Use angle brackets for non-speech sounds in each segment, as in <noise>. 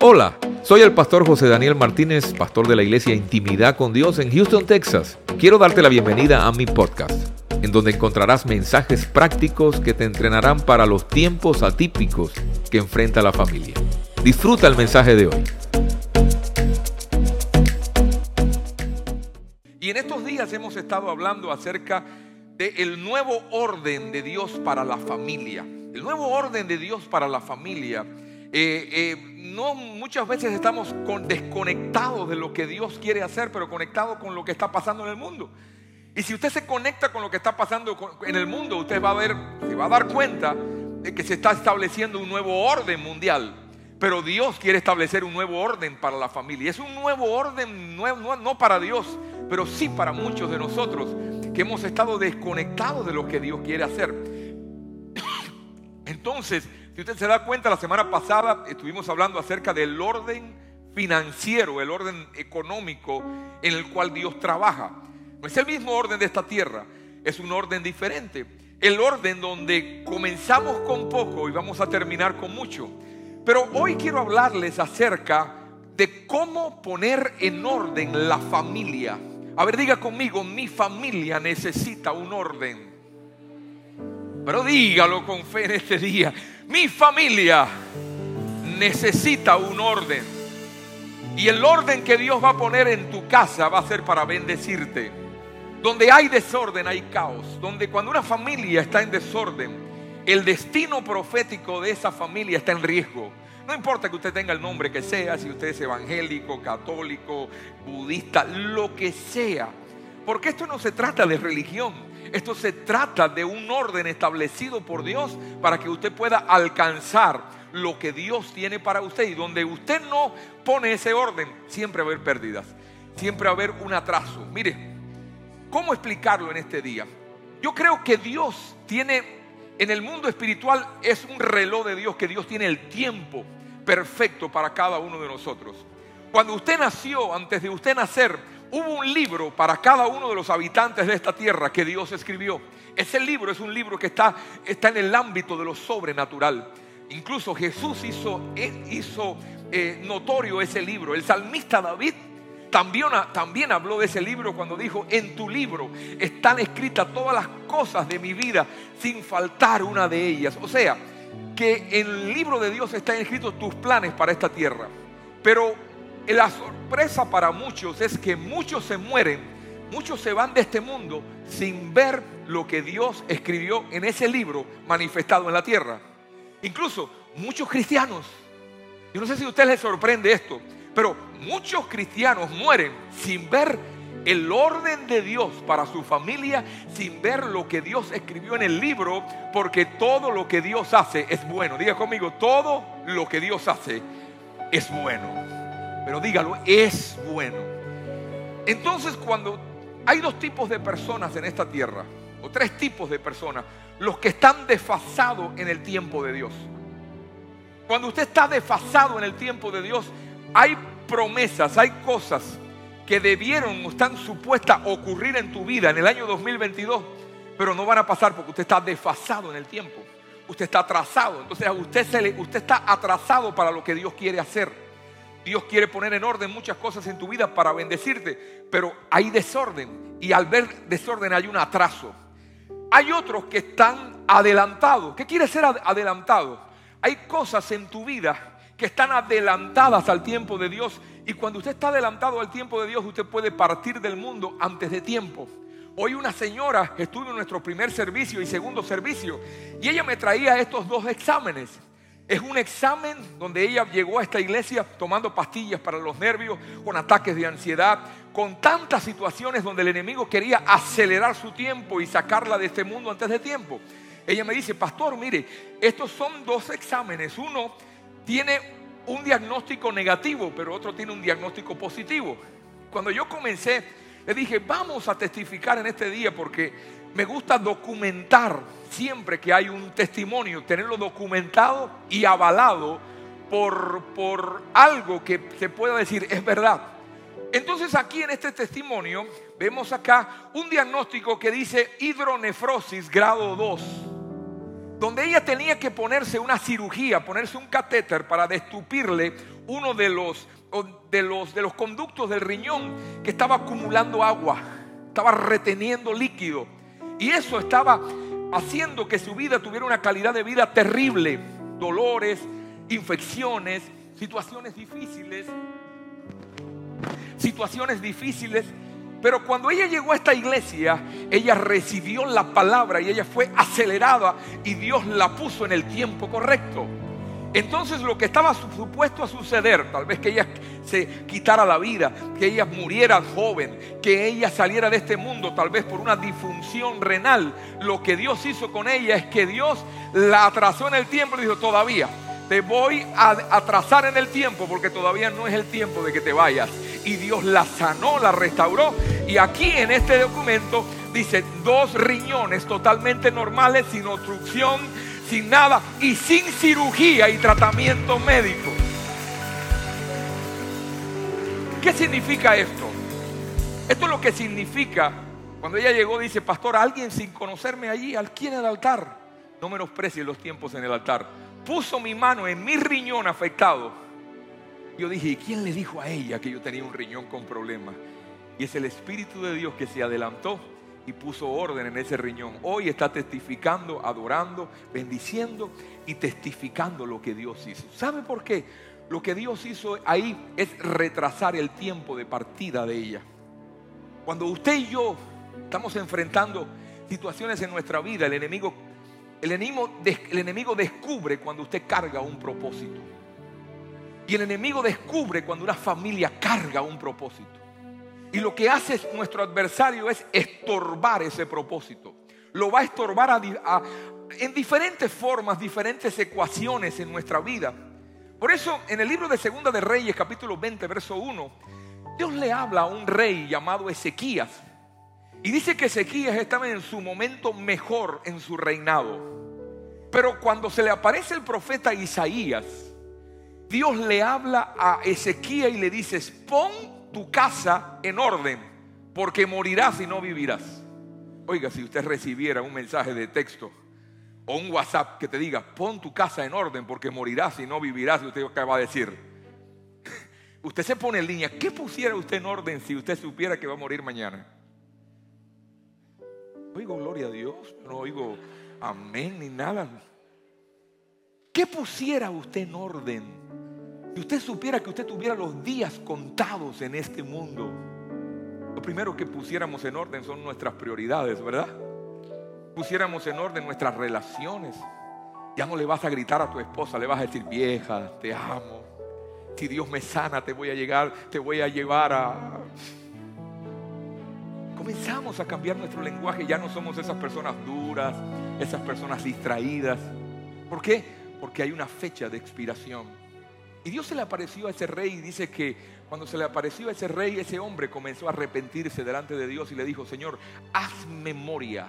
Hola, soy el pastor José Daniel Martínez, pastor de la iglesia Intimidad con Dios en Houston, Texas. Quiero darte la bienvenida a mi podcast, en donde encontrarás mensajes prácticos que te entrenarán para los tiempos atípicos que enfrenta la familia. Disfruta el mensaje de hoy. Y en estos días hemos estado hablando acerca del nuevo orden de Dios para la familia. El nuevo orden de Dios para la familia eh, eh, no muchas veces estamos desconectados de lo que Dios quiere hacer, pero conectados con lo que está pasando en el mundo. Y si usted se conecta con lo que está pasando en el mundo, usted va a ver, se va a dar cuenta de que se está estableciendo un nuevo orden mundial. Pero Dios quiere establecer un nuevo orden para la familia. Es un nuevo orden, no, no para Dios, pero sí para muchos de nosotros que hemos estado desconectados de lo que Dios quiere hacer. Entonces, si usted se da cuenta, la semana pasada estuvimos hablando acerca del orden financiero, el orden económico en el cual Dios trabaja. No es el mismo orden de esta tierra, es un orden diferente. El orden donde comenzamos con poco y vamos a terminar con mucho. Pero hoy quiero hablarles acerca de cómo poner en orden la familia. A ver, diga conmigo, mi familia necesita un orden. Pero dígalo con fe en este día. Mi familia necesita un orden. Y el orden que Dios va a poner en tu casa va a ser para bendecirte. Donde hay desorden hay caos. Donde cuando una familia está en desorden, el destino profético de esa familia está en riesgo. No importa que usted tenga el nombre que sea, si usted es evangélico, católico, budista, lo que sea. Porque esto no se trata de religión. Esto se trata de un orden establecido por Dios para que usted pueda alcanzar lo que Dios tiene para usted. Y donde usted no pone ese orden, siempre va a haber pérdidas. Siempre va a haber un atraso. Mire, ¿cómo explicarlo en este día? Yo creo que Dios tiene, en el mundo espiritual es un reloj de Dios, que Dios tiene el tiempo perfecto para cada uno de nosotros. Cuando usted nació, antes de usted nacer, hubo un libro para cada uno de los habitantes de esta tierra que Dios escribió. Ese libro es un libro que está, está en el ámbito de lo sobrenatural. Incluso Jesús hizo, hizo eh, notorio ese libro. El salmista David también, también habló de ese libro cuando dijo, en tu libro están escritas todas las cosas de mi vida sin faltar una de ellas. O sea, que en el libro de Dios están escritos tus planes para esta tierra. Pero la sorpresa para muchos es que muchos se mueren, muchos se van de este mundo sin ver lo que Dios escribió en ese libro manifestado en la tierra. Incluso muchos cristianos, yo no sé si a usted les sorprende esto, pero muchos cristianos mueren sin ver el orden de Dios para su familia, sin ver lo que Dios escribió en el libro, porque todo lo que Dios hace es bueno. Diga conmigo, todo lo que Dios hace es bueno pero dígalo, es bueno. Entonces cuando hay dos tipos de personas en esta tierra, o tres tipos de personas, los que están desfasados en el tiempo de Dios. Cuando usted está desfasado en el tiempo de Dios, hay promesas, hay cosas que debieron o están supuestas ocurrir en tu vida en el año 2022, pero no van a pasar porque usted está desfasado en el tiempo. Usted está atrasado. Entonces usted está atrasado para lo que Dios quiere hacer. Dios quiere poner en orden muchas cosas en tu vida para bendecirte, pero hay desorden y al ver desorden hay un atraso. Hay otros que están adelantados. ¿Qué quiere ser adelantado? Hay cosas en tu vida que están adelantadas al tiempo de Dios y cuando usted está adelantado al tiempo de Dios, usted puede partir del mundo antes de tiempo. Hoy una señora estuvo en nuestro primer servicio y segundo servicio y ella me traía estos dos exámenes. Es un examen donde ella llegó a esta iglesia tomando pastillas para los nervios, con ataques de ansiedad, con tantas situaciones donde el enemigo quería acelerar su tiempo y sacarla de este mundo antes de tiempo. Ella me dice, pastor, mire, estos son dos exámenes. Uno tiene un diagnóstico negativo, pero otro tiene un diagnóstico positivo. Cuando yo comencé, le dije, vamos a testificar en este día porque me gusta documentar siempre que hay un testimonio, tenerlo documentado y avalado por, por algo que se pueda decir es verdad. Entonces aquí en este testimonio vemos acá un diagnóstico que dice hidronefrosis grado 2. donde ella tenía que ponerse una cirugía, ponerse un catéter para destupirle uno de los, de los, de los conductos del riñón que estaba acumulando agua, estaba reteniendo líquido. Y eso estaba haciendo que su vida tuviera una calidad de vida terrible. Dolores, infecciones, situaciones difíciles. Situaciones difíciles pero cuando ella llegó a esta iglesia, ella recibió la palabra y ella fue acelerada y Dios la puso en el tiempo correcto. Entonces lo que estaba supuesto a suceder, tal vez que ella se quitara la vida, que ella muriera joven, que ella saliera de este mundo tal vez por una disfunción renal, lo que Dios hizo con ella es que Dios la atrasó en el tiempo y dijo, todavía, te voy a atrasar en el tiempo porque todavía no es el tiempo de que te vayas. Y Dios la sanó, la restauró. Y aquí en este documento dice dos riñones totalmente normales, sin obstrucción, sin nada y sin cirugía y tratamiento médico. ¿Qué significa esto? Esto es lo que significa cuando ella llegó, dice, pastor, alguien sin conocerme allí, aquí en el altar. No menosprecie los tiempos en el altar puso mi mano en mi riñón afectado, yo dije, ¿y quién le dijo a ella que yo tenía un riñón con problemas? Y es el Espíritu de Dios que se adelantó y puso orden en ese riñón. Hoy está testificando, adorando, bendiciendo y testificando lo que Dios hizo. ¿Sabe por qué? Lo que Dios hizo ahí es retrasar el tiempo de partida de ella. Cuando usted y yo estamos enfrentando situaciones en nuestra vida, el enemigo el enemigo, descubre cuando usted carga un propósito. Y el enemigo descubre cuando una familia carga un propósito. Y lo que hace nuestro adversario es estorbar ese propósito. Lo va a estorbar en diferentes formas, diferentes ecuaciones en nuestra vida. Por eso en el libro de Segunda de Reyes, capítulo 20, verso 1, Dios le habla a un rey llamado Ezequías. Y dice que Ezequías estaba en su momento mejor en su reinado. Pero cuando se le aparece el profeta Isaías, Dios le habla a Ezequías y le dice, pon tu casa en orden, porque morirás y no vivirás. Oiga, si usted recibiera un mensaje de texto o un WhatsApp que te diga, pon tu casa en orden, porque morirás y no vivirás, y usted va a decir, <laughs> usted se pone en línea, ¿qué pusiera usted en orden si usted supiera que va a morir mañana? oigo gloria a Dios, no oigo amén ni nada. ¿Qué pusiera usted en orden? Si usted supiera que usted tuviera los días contados en este mundo, lo primero que pusiéramos en orden son nuestras prioridades, ¿verdad? Pusiéramos en orden nuestras relaciones. Ya no le vas a gritar a tu esposa, le vas a decir, vieja, te amo. Si Dios me sana, te voy a llegar, te voy a llevar a comenzamos a cambiar nuestro lenguaje. Ya no somos esas personas duras, esas personas distraídas. ¿Por qué? Porque hay una fecha de expiración. Y Dios se le apareció a ese rey y dice que cuando se le apareció a ese rey, ese hombre comenzó a arrepentirse delante de Dios y le dijo, Señor, haz memoria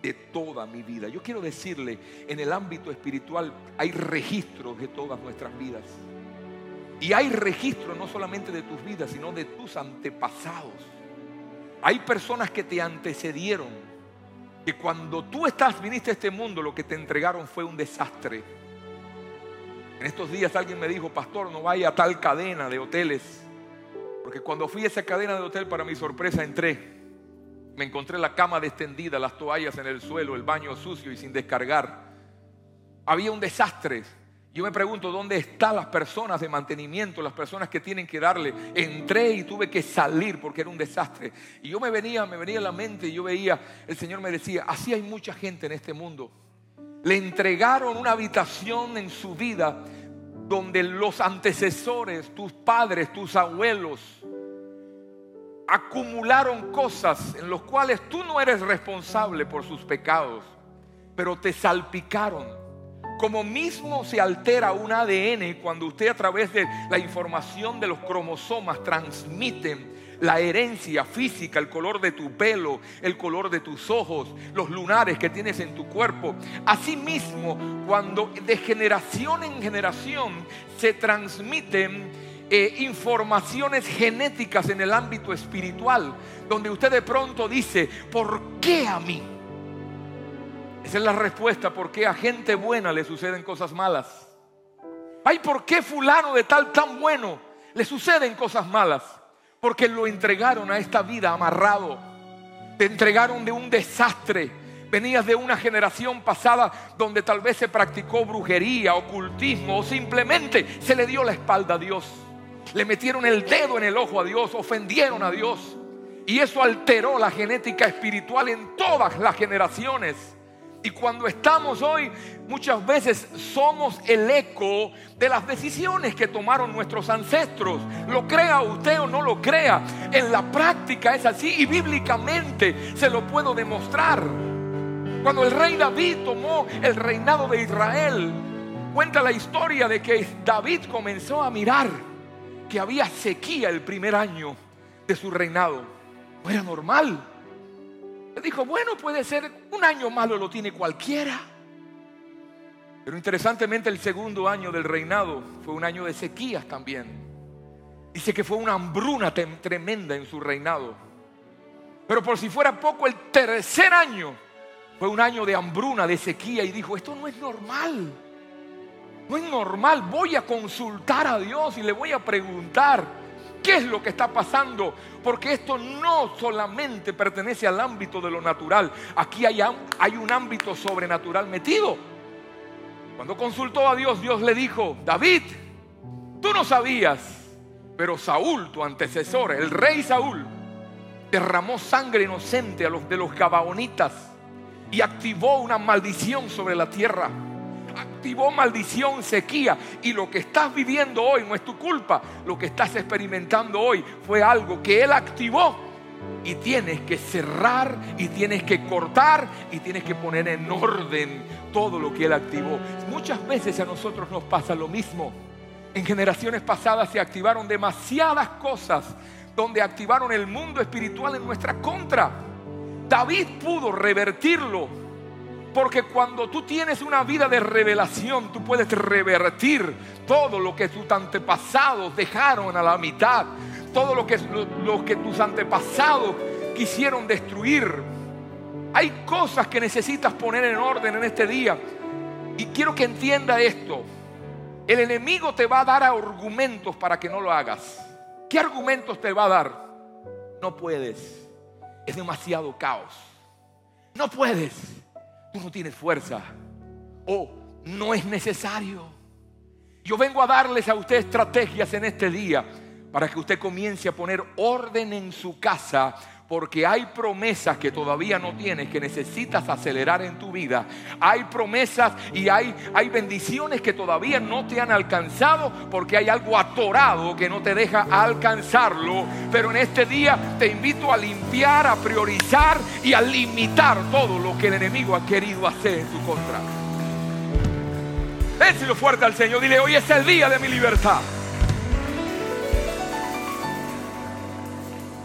de toda mi vida. Yo quiero decirle, en el ámbito espiritual hay registros de todas nuestras vidas. Y hay registro no solamente de tus vidas, sino de tus antepasados. Hay personas que te antecedieron, que cuando tú estás, viniste a este mundo, lo que te entregaron fue un desastre. En estos días alguien me dijo, pastor, no vaya a tal cadena de hoteles. Porque cuando fui a esa cadena de hotel, para mi sorpresa, entré. Me encontré la cama extendida, las toallas en el suelo, el baño sucio y sin descargar. Había un desastre. Yo me pregunto dónde están las personas de mantenimiento, las personas que tienen que darle. Entré y tuve que salir porque era un desastre. Y yo me venía, me venía a la mente y yo veía, el Señor me decía, así hay mucha gente en este mundo. Le entregaron una habitación en su vida donde los antecesores, tus padres, tus abuelos, acumularon cosas en las cuales tú no eres responsable por sus pecados, pero te salpicaron. Como mismo se altera un ADN cuando usted a través de la información de los cromosomas transmite la herencia física, el color de tu pelo, el color de tus ojos, los lunares que tienes en tu cuerpo. Asimismo, cuando de generación en generación se transmiten eh, informaciones genéticas en el ámbito espiritual, donde usted de pronto dice, ¿por qué a mí? Esa es la respuesta por qué a gente buena le suceden cosas malas. Ay, ¿por qué fulano de tal tan bueno le suceden cosas malas? Porque lo entregaron a esta vida amarrado. Te entregaron de un desastre. Venías de una generación pasada donde tal vez se practicó brujería, ocultismo o simplemente se le dio la espalda a Dios. Le metieron el dedo en el ojo a Dios, ofendieron a Dios. Y eso alteró la genética espiritual en todas las generaciones. Y cuando estamos hoy, muchas veces somos el eco de las decisiones que tomaron nuestros ancestros. Lo crea usted o no lo crea. En la práctica es así y bíblicamente se lo puedo demostrar. Cuando el rey David tomó el reinado de Israel, cuenta la historia de que David comenzó a mirar que había sequía el primer año de su reinado. No era normal dijo, bueno, puede ser un año malo lo tiene cualquiera. Pero interesantemente el segundo año del reinado fue un año de sequías también. Dice que fue una hambruna tremenda en su reinado. Pero por si fuera poco, el tercer año fue un año de hambruna, de sequía. Y dijo, esto no es normal. No es normal. Voy a consultar a Dios y le voy a preguntar qué es lo que está pasando. Porque esto no solamente pertenece al ámbito de lo natural. Aquí hay, un ámbito sobrenatural metido. Cuando consultó a Dios, Dios le dijo, David, tú no sabías, pero Saúl, tu antecesor, el rey Saúl, derramó sangre inocente a los de los gabaonitas y activó una maldición sobre la tierra activó maldición, sequía. Y lo que estás viviendo hoy no es tu culpa. Lo que estás experimentando hoy fue algo que Él activó. Y tienes que cerrar y tienes que cortar y tienes que poner en orden todo lo que Él activó. Muchas veces a nosotros nos pasa lo mismo. En generaciones pasadas se activaron demasiadas cosas donde activaron el mundo espiritual en nuestra contra. David pudo revertirlo porque cuando tú tienes una vida de revelación, tú puedes revertir todo lo que tus antepasados dejaron a la mitad, todo lo que, lo, que tus antepasados quisieron destruir. Hay cosas que necesitas poner en orden en este día. Y quiero que entienda esto. El enemigo te va a dar argumentos para que no lo hagas. ¿Qué argumentos te va a dar? No puedes. Es demasiado caos. No puedes no tienes fuerza o no es necesario. Yo vengo a darles a usted estrategias en este día para que usted comience a poner orden en su casa porque hay promesas que todavía no tienes, que necesitas acelerar en tu vida. Hay promesas y hay, hay bendiciones que todavía no te han alcanzado porque hay algo atorado que no te deja alcanzarlo. Pero en este día te invito a limpiar, a priorizar y a limitar todo lo que el enemigo ha querido hacer en tu contra. Déselo fuerte al Señor, dile, hoy es el día de mi libertad.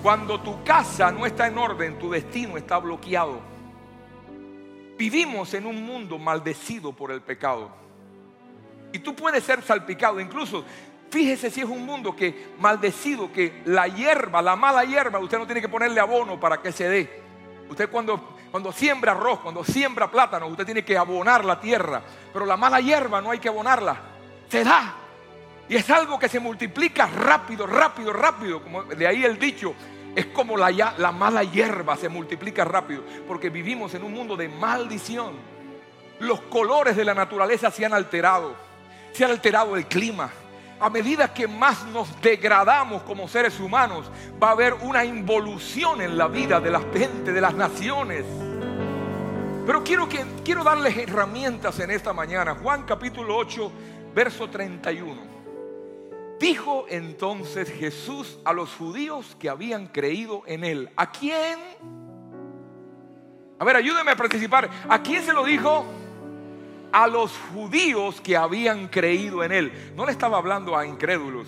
Cuando tu casa no está en orden, tu destino está bloqueado. Vivimos en un mundo maldecido por el pecado. Y tú puedes ser salpicado. Incluso, fíjese si es un mundo que maldecido, que la hierba, la mala hierba, usted no tiene que ponerle abono para que se dé. Usted cuando, cuando siembra arroz, cuando siembra plátano, usted tiene que abonar la tierra. Pero la mala hierba no hay que abonarla. Se da. Y es algo que se multiplica rápido, rápido, rápido. Como de ahí el dicho, es como la, la mala hierba se multiplica rápido, porque vivimos en un mundo de maldición. Los colores de la naturaleza se han alterado, se ha alterado el clima. A medida que más nos degradamos como seres humanos, va a haber una involución en la vida de la gente, de las naciones. Pero quiero, que, quiero darles herramientas en esta mañana. Juan capítulo 8, verso 31. Dijo entonces Jesús a los judíos que habían creído en él. ¿A quién? A ver, ayúdenme a participar. ¿A quién se lo dijo? A los judíos que habían creído en él. No le estaba hablando a incrédulos.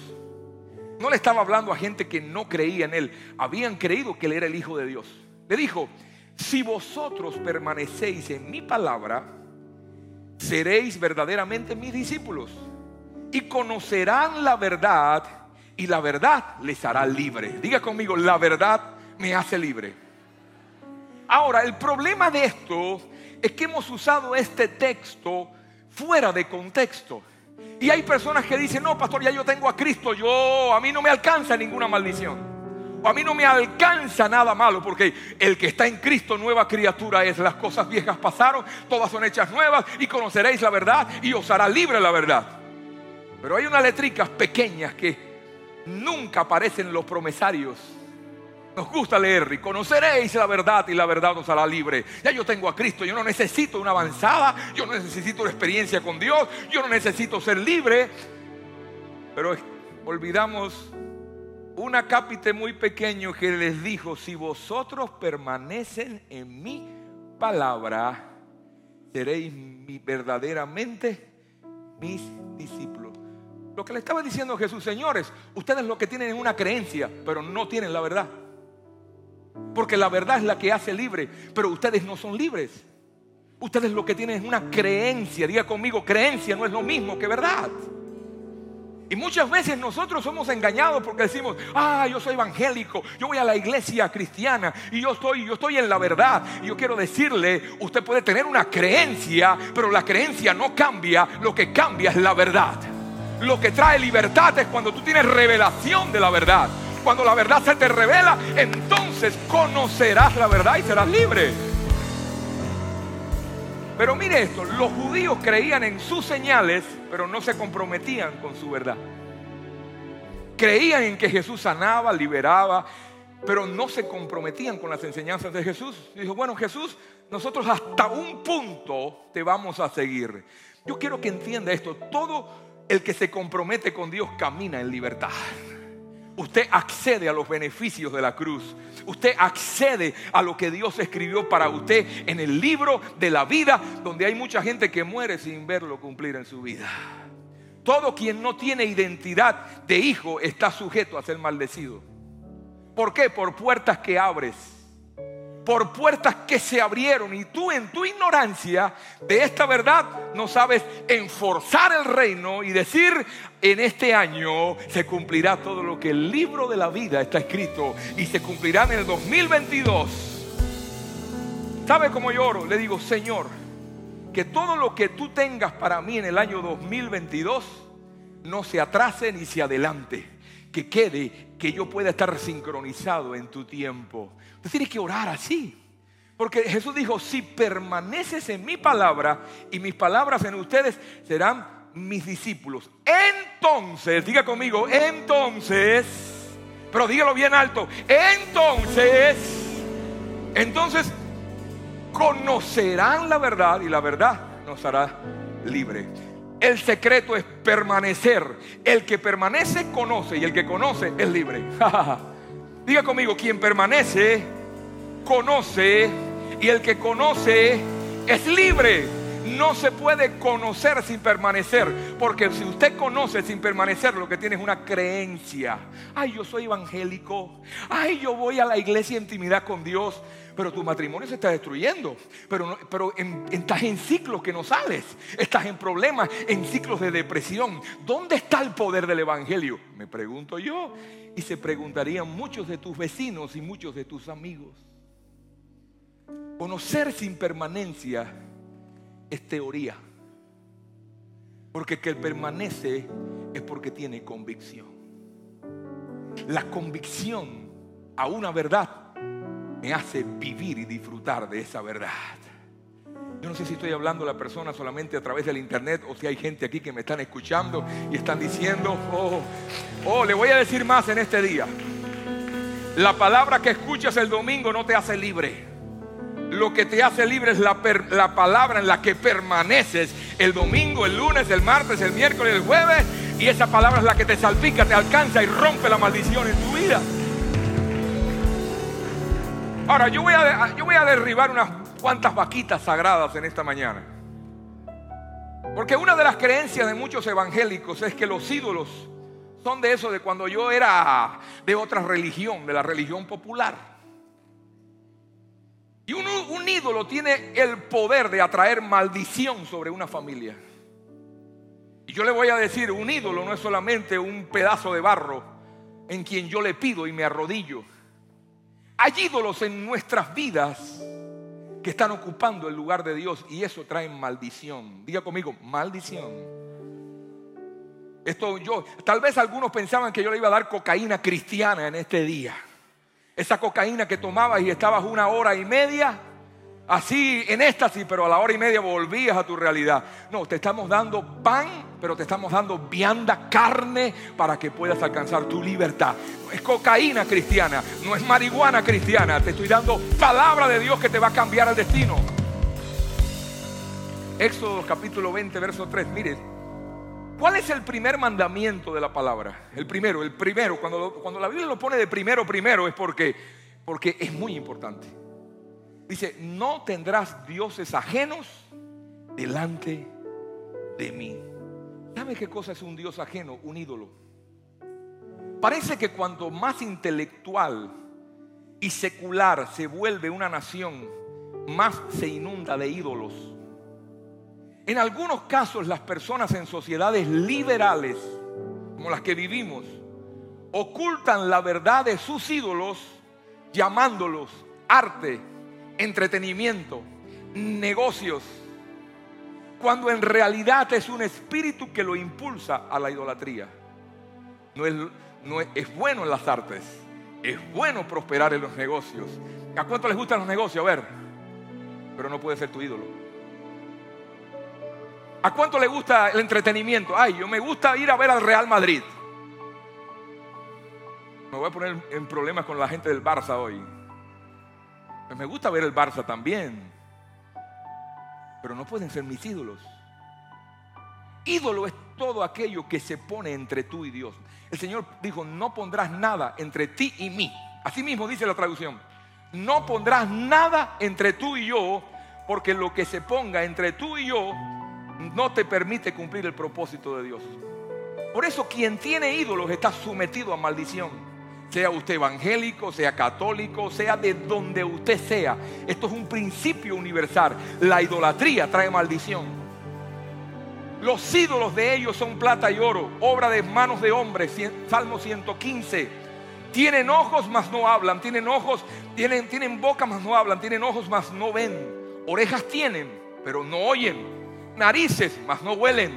No le estaba hablando a gente que no creía en él. Habían creído que él era el Hijo de Dios. Le dijo, si vosotros permanecéis en mi palabra, seréis verdaderamente mis discípulos y conocerán la verdad y la verdad les hará libre. Diga conmigo, la verdad me hace libre. Ahora, el problema de esto es que hemos usado este texto fuera de contexto. Y hay personas que dicen, no, pastor, ya yo tengo a Cristo, yo, a mí no me alcanza ninguna maldición. O a mí no me alcanza nada malo, porque el que está en Cristo, nueva criatura es. Las cosas viejas pasaron, todas son hechas nuevas, y conoceréis la verdad, y os hará libre la verdad. Pero hay unas letricas pequeñas que nunca aparecen en los promesarios nos gusta leer y conoceréis la verdad y la verdad os hará libre. Ya yo tengo a Cristo, yo no necesito una avanzada, yo no necesito una experiencia con Dios, yo no necesito ser libre. Pero olvidamos un acápite muy pequeño que les dijo, si vosotros permanecen en mi palabra, seréis verdaderamente mis discípulos. Lo que le estaba diciendo Jesús, señores, ustedes lo que tienen es una creencia, pero no tienen la verdad. Porque la verdad es la que hace libre, pero ustedes no son libres. Ustedes lo que tienen es una creencia. Diga conmigo, creencia no es lo mismo que verdad. Y muchas veces nosotros somos engañados porque decimos, ah, yo soy evangélico, yo voy a la iglesia cristiana y yo estoy, yo estoy en la verdad. Y yo quiero decirle, usted puede tener una creencia, pero la creencia no cambia, lo que cambia es la verdad. Lo que trae libertad es cuando tú tienes revelación de la verdad. Cuando la verdad se te revela, entonces conocerás la verdad y serás libre. Pero mire esto, los judíos creían en sus señales, pero no se comprometían con su verdad. Creían en que Jesús sanaba, liberaba, pero no se comprometían con las enseñanzas de Jesús. dijo, bueno Jesús, nosotros hasta un punto te vamos a seguir. Yo quiero que entienda esto, todo el que se compromete con Dios camina en libertad. Usted accede a los beneficios de la cruz. Usted accede a lo que Dios escribió para usted en el libro de la vida, donde hay mucha gente que muere sin verlo cumplir en su vida. Todo quien no tiene identidad de hijo está sujeto a ser maldecido. ¿Por qué? Por puertas que abres por puertas que se abrieron y tú en tu ignorancia de esta verdad no sabes enforzar el reino y decir en este año se cumplirá todo lo que el libro de la vida está escrito y se cumplirá en el 2022. ¿Sabe cómo lloro? Le digo, Señor, que todo lo que tú tengas para mí en el año 2022 no se atrase ni se adelante que quede, que yo pueda estar sincronizado en tu tiempo. Tú tienes que orar así. Porque Jesús dijo, si permaneces en mi palabra y mis palabras en ustedes serán mis discípulos. Entonces, diga conmigo, entonces, pero dígalo bien alto, entonces, entonces conocerán la verdad y la verdad nos hará libre. El secreto es permanecer. El que permanece conoce y el que conoce es libre. <laughs> Diga conmigo, quien permanece conoce y el que conoce es libre no se puede conocer sin permanecer. Porque si usted conoce sin permanecer, lo que tiene es una creencia. Ay, yo soy evangélico. Ay, yo voy a la iglesia en intimidad con Dios. Pero tu matrimonio se está destruyendo. Pero, pero estás en ciclos que no sales. Estás en problemas, en ciclos de depresión. ¿Dónde está el poder del evangelio? Me pregunto yo. Y se preguntarían muchos de tus vecinos y muchos de tus amigos. Conocer sin permanencia es teoría. Porque que permanece es porque tiene convicción. La convicción a una verdad me hace vivir y disfrutar de esa verdad. Yo no sé si estoy hablando a la persona solamente a través del internet o si hay gente aquí que me están escuchando y están diciendo, oh, oh, le voy a decir más en este día. La palabra que escuchas el domingo no te hace libre. Lo que te hace libre es la, la palabra en la que permaneces el domingo, el lunes, el martes, el miércoles, el jueves. Y esa palabra es la que te salpica, te alcanza y rompe la maldición en tu vida. Ahora, yo voy a, yo voy a derribar unas cuantas vaquitas sagradas en esta mañana. Porque una de las creencias de muchos evangélicos es que los ídolos son de eso de cuando yo era de otra religión, de la religión popular. Y un, ídolo tiene el poder de atraer maldición sobre una familia. Y yo le voy a decir, un ídolo no es solamente un pedazo de barro en quien yo le pido y me arrodillo. Hay ídolos en nuestras vidas que están ocupando el lugar de Dios y eso trae maldición. Diga conmigo, maldición. Esto yo, tal vez algunos pensaban que yo le iba a dar cocaína cristiana en este día. Esa cocaína que tomabas y estabas una hora y media así en éxtasis, pero a la hora y media volvías a tu realidad. No, te estamos dando pan, pero te estamos dando vianda, carne, para que puedas alcanzar tu libertad. No es cocaína cristiana, no es marihuana cristiana, te estoy dando palabra de Dios que te va a cambiar el destino. Éxodo capítulo 20, verso 3, mire, ¿cuál es el primer mandamiento de la palabra? El primero, el primero, cuando, cuando la Biblia lo pone de primero, primero, es porque, porque es muy importante. Dice, no tendrás dioses ajenos delante de mí. ¿Sabe qué cosa es un dios ajeno? Un ídolo. Parece que cuanto más intelectual y secular se vuelve una nación, más se inunda de ídolos. En algunos casos las personas en sociedades liberales, como las que vivimos, ocultan la verdad de sus ídolos llamándolos arte, entretenimiento, negocios, cuando en realidad es un espíritu que lo impulsa a la idolatría. No es, no es, bueno en las artes, es bueno prosperar en los negocios. ¿A cuánto les gustan los negocios? A ver, pero no puede ser tu ídolo. ¿A cuánto le gusta el entretenimiento? Ay, yo me gusta ir a ver al Real Madrid. Me voy a poner en problemas con la gente del Barça hoy. Me gusta ver el Barça también. Pero no pueden ser mis ídolos. Ídolo es todo aquello que se pone entre tú y Dios. El Señor dijo, no pondrás nada entre ti y mí. Así mismo dice la traducción. No pondrás nada entre tú y yo, porque lo que se ponga entre tú y yo no te permite cumplir el propósito de Dios. Por eso quien tiene ídolos está sometido a maldición sea usted evangélico, sea católico, sea de donde usted sea. Esto es un principio universal. La idolatría trae maldición. Los ídolos de ellos son plata y oro, obra de manos de hombres. Salmo 115. Tienen ojos, mas no hablan. Tienen ojos, tienen, tienen boca, mas no hablan. Tienen ojos, mas no ven. Orejas tienen, pero no oyen. Narices, mas no huelen.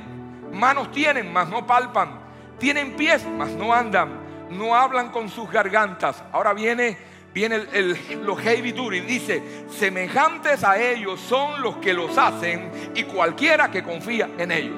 Manos tienen, mas no palpan. Tienen pies, mas no andan no hablan con sus gargantas. Ahora viene, viene el, los heavy duty, dice, semejantes a ellos son los que los hacen y cualquiera que confía en ellos.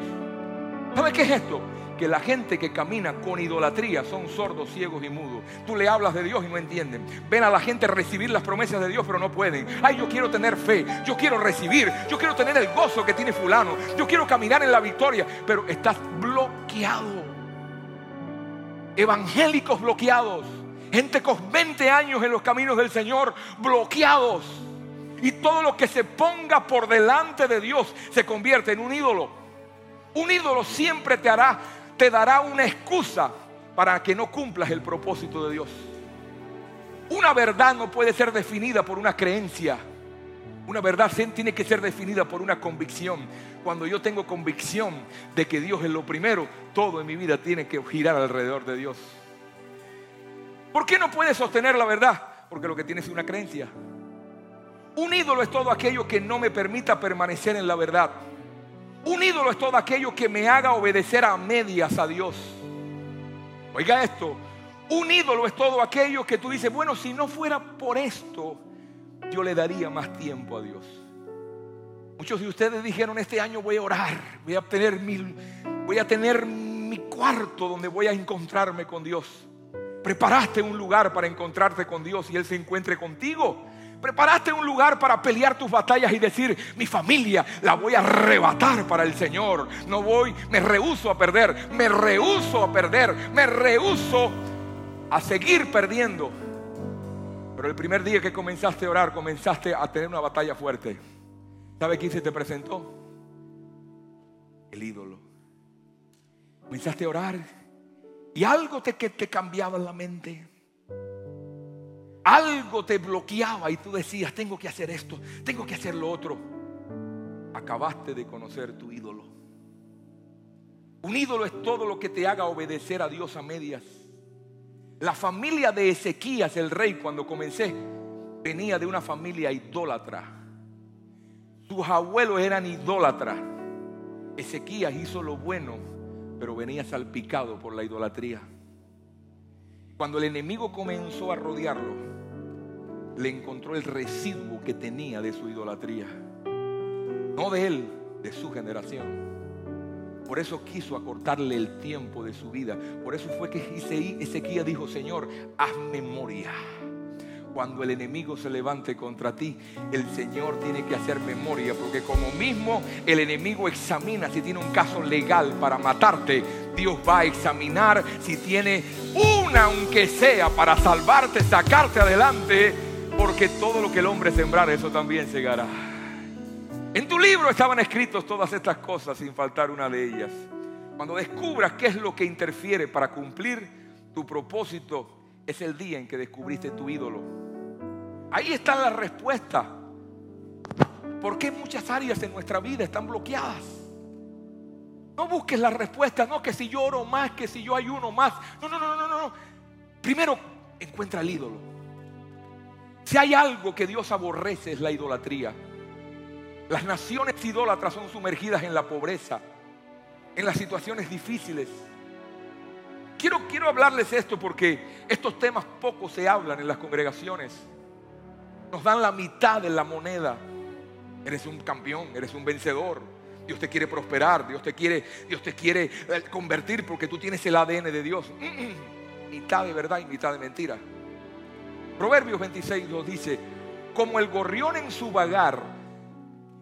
¿Sabe qué es esto? Que la gente que camina con idolatría son sordos, ciegos y mudos. Tú le hablas de Dios y no entienden. Ven a la gente recibir las promesas de Dios, pero no pueden. Ay, yo quiero tener fe, yo quiero recibir, yo quiero tener el gozo que tiene fulano, yo quiero caminar en la victoria, pero estás bloqueado evangélicos bloqueados, gente con 20 años en los caminos del Señor bloqueados. Y todo lo que se ponga por delante de Dios se convierte en un ídolo. Un ídolo siempre te hará, te dará una excusa para que no cumplas el propósito de Dios. Una verdad no puede ser definida por una creencia. Una verdad tiene que ser definida por una convicción. Cuando yo tengo convicción de que Dios es lo primero, todo en mi vida tiene que girar alrededor de Dios. ¿Por qué no puedes sostener la verdad? Porque lo que tienes es una creencia. Un ídolo es todo aquello que no me permita permanecer en la verdad. Un ídolo es todo aquello que me haga obedecer a medias a Dios. Oiga esto, un ídolo es todo aquello que tú dices, bueno, si no fuera por esto, yo le daría más tiempo a Dios. Muchos de ustedes dijeron, este año voy a orar, voy a tener mi, voy a tener mi cuarto donde voy a encontrarme con Dios. Preparaste un lugar para encontrarte con Dios y Él se encuentre contigo. Preparaste un lugar para pelear tus batallas y decir, mi familia la voy a arrebatar para el Señor. No voy, me rehuso a perder, me rehuso a perder, me rehuso a seguir perdiendo pero el primer día que comenzaste a orar, comenzaste a tener una batalla fuerte. ¿Sabe quién se te presentó? El ídolo. Comenzaste a orar y algo te, que te cambiaba la mente. Algo te bloqueaba y tú decías, tengo que hacer esto, tengo que hacer lo otro. Acabaste de conocer tu ídolo. Un ídolo es todo lo que te haga obedecer a Dios a medias. La familia de Ezequías, el rey, cuando comencé, venía de una familia idólatra. Sus abuelos eran idólatras. Ezequías hizo lo bueno, pero venía salpicado por la idolatría. Cuando el enemigo comenzó a rodearlo, le encontró el residuo que tenía de su idolatría. No de él, de su generación. Por eso quiso acortarle el tiempo de su vida. Por eso fue que Ezequías dijo, Señor, haz memoria cuando el enemigo se levante contra ti, el Señor tiene que hacer memoria, porque como mismo el enemigo examina si tiene un caso legal para matarte, Dios va a examinar si tiene una, aunque sea, para salvarte, sacarte adelante, porque todo lo que el hombre sembrar, eso también segará. En tu libro estaban escritos todas estas cosas sin faltar una de ellas. Cuando descubras qué es lo que interfiere para cumplir tu propósito, es el día en que descubriste tu ídolo. Ahí está la respuesta. ¿Por qué muchas áreas en nuestra vida están bloqueadas? No busques la respuesta, no que si yo oro más, que si yo ayuno más. No, no, no, no, no. Primero encuentra el ídolo. Si hay algo que Dios aborrece es la idolatría. Las naciones idólatras son sumergidas en la pobreza, en las situaciones difíciles. Quiero, quiero hablarles esto porque estos temas poco se hablan en las congregaciones. Nos dan la mitad de la moneda. Eres un campeón, eres un vencedor. Dios te quiere prosperar, Dios te quiere, Dios te quiere eh, convertir porque tú tienes el ADN de Dios. Mitad de verdad y mitad de mentira. Proverbios 26 nos dice, como el gorrión en su vagar,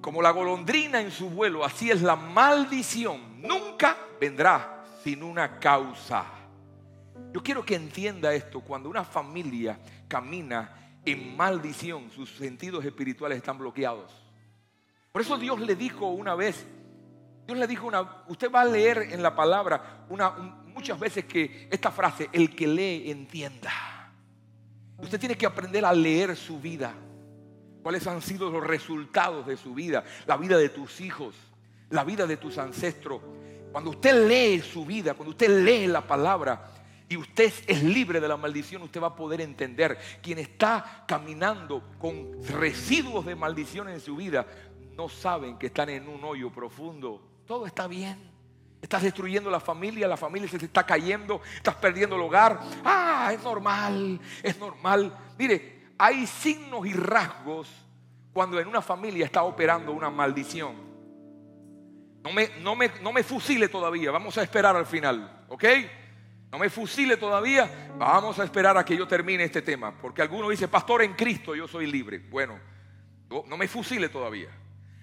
como la golondrina en su vuelo, así es la maldición. Nunca vendrá sin una causa. Yo quiero que entienda esto, cuando una familia camina en maldición, sus sentidos espirituales están bloqueados. Por eso Dios le dijo una vez, Dios le dijo una, usted va a leer en la palabra una, muchas veces que esta frase, el que lee entienda. Usted tiene que aprender a leer su vida. ¿Cuáles han sido los resultados de su vida? La vida de tus hijos, la vida de tus ancestros. Cuando usted lee su vida, cuando usted lee la palabra, y usted es libre de la maldición, usted va a poder entender. Quien está caminando con residuos de maldición en su vida, no saben que están en un hoyo profundo. Todo está bien. Estás destruyendo la familia, la familia se está cayendo, estás perdiendo el hogar. Ah, es normal, es normal. Mire, hay signos y rasgos cuando en una familia está operando una maldición. No me, no me, no me fusile todavía, vamos a esperar al final, ¿ok? No me fusile todavía. Vamos a esperar a que yo termine este tema. Porque alguno dice, pastor, en Cristo yo soy libre. Bueno, no me fusile todavía.